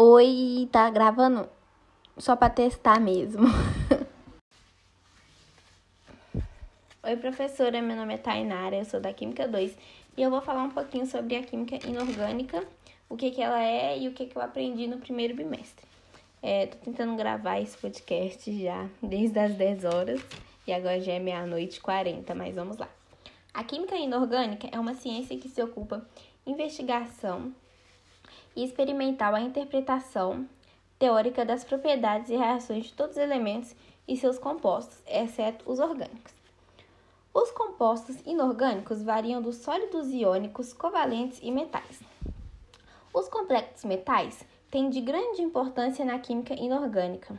Oi, tá gravando? Só pra testar mesmo. Oi, professora, meu nome é Tainara, eu sou da Química 2 e eu vou falar um pouquinho sobre a química inorgânica, o que, que ela é e o que, que eu aprendi no primeiro bimestre. É, tô tentando gravar esse podcast já desde as 10 horas e agora já é meia-noite e 40, mas vamos lá. A química inorgânica é uma ciência que se ocupa investigação e experimental a interpretação teórica das propriedades e reações de todos os elementos e seus compostos, exceto os orgânicos. Os compostos inorgânicos variam dos sólidos iônicos, covalentes e metais. Os complexos metais têm de grande importância na química inorgânica.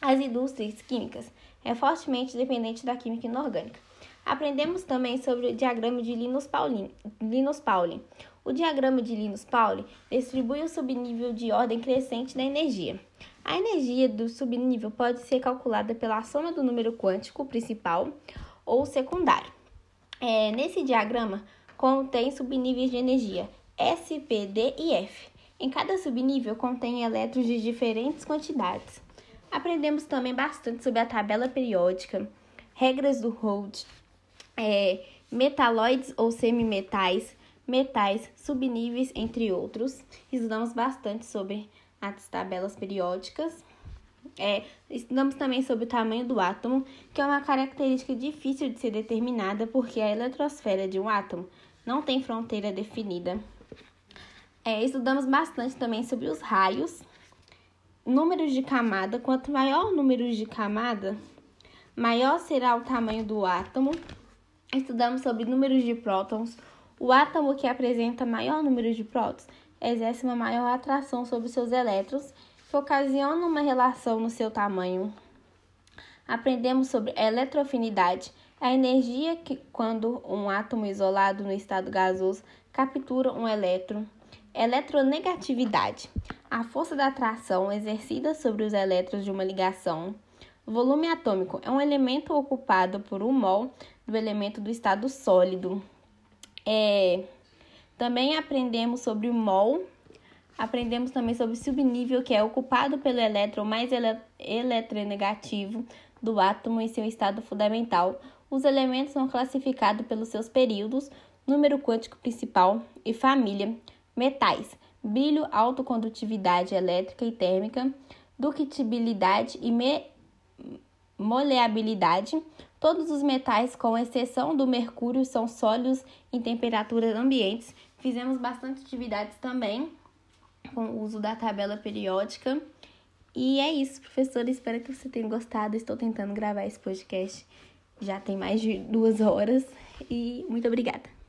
As indústrias químicas é fortemente dependente da química inorgânica. Aprendemos também sobre o diagrama de Linus Pauling, Linus Pauling o diagrama de Linus-Pauling distribui o subnível de ordem crescente da energia. A energia do subnível pode ser calculada pela soma do número quântico principal ou secundário. É, nesse diagrama contém subníveis de energia S, P, D e F. Em cada subnível contém elétrons de diferentes quantidades. Aprendemos também bastante sobre a tabela periódica, regras do Rode, é, metalóides ou semimetais, metais, subníveis, entre outros. Estudamos bastante sobre as tabelas periódicas. É, estudamos também sobre o tamanho do átomo, que é uma característica difícil de ser determinada porque a eletrosfera de um átomo não tem fronteira definida. É, estudamos bastante também sobre os raios, números de camada. Quanto maior o número de camada, maior será o tamanho do átomo. Estudamos sobre números de prótons, o átomo que apresenta maior número de prótons exerce uma maior atração sobre seus elétrons, que ocasiona uma relação no seu tamanho. Aprendemos sobre a a energia que, quando um átomo isolado no estado gasoso captura um elétron. Eletronegatividade, a força da atração exercida sobre os elétrons de uma ligação. Volume atômico é um elemento ocupado por um mol do elemento do estado sólido. É, também aprendemos sobre o mol, aprendemos também sobre o subnível, que é ocupado pelo elétron mais ele eletronegativo do átomo em seu estado fundamental. Os elementos são classificados pelos seus períodos, número quântico principal e família. Metais: brilho, autocondutividade elétrica e térmica, ductibilidade e moleabilidade. Todos os metais, com exceção do mercúrio, são sólidos em temperaturas ambientes. Fizemos bastante atividades também com o uso da tabela periódica. E é isso, professora. Espero que você tenha gostado. Estou tentando gravar esse podcast. Já tem mais de duas horas. E muito obrigada.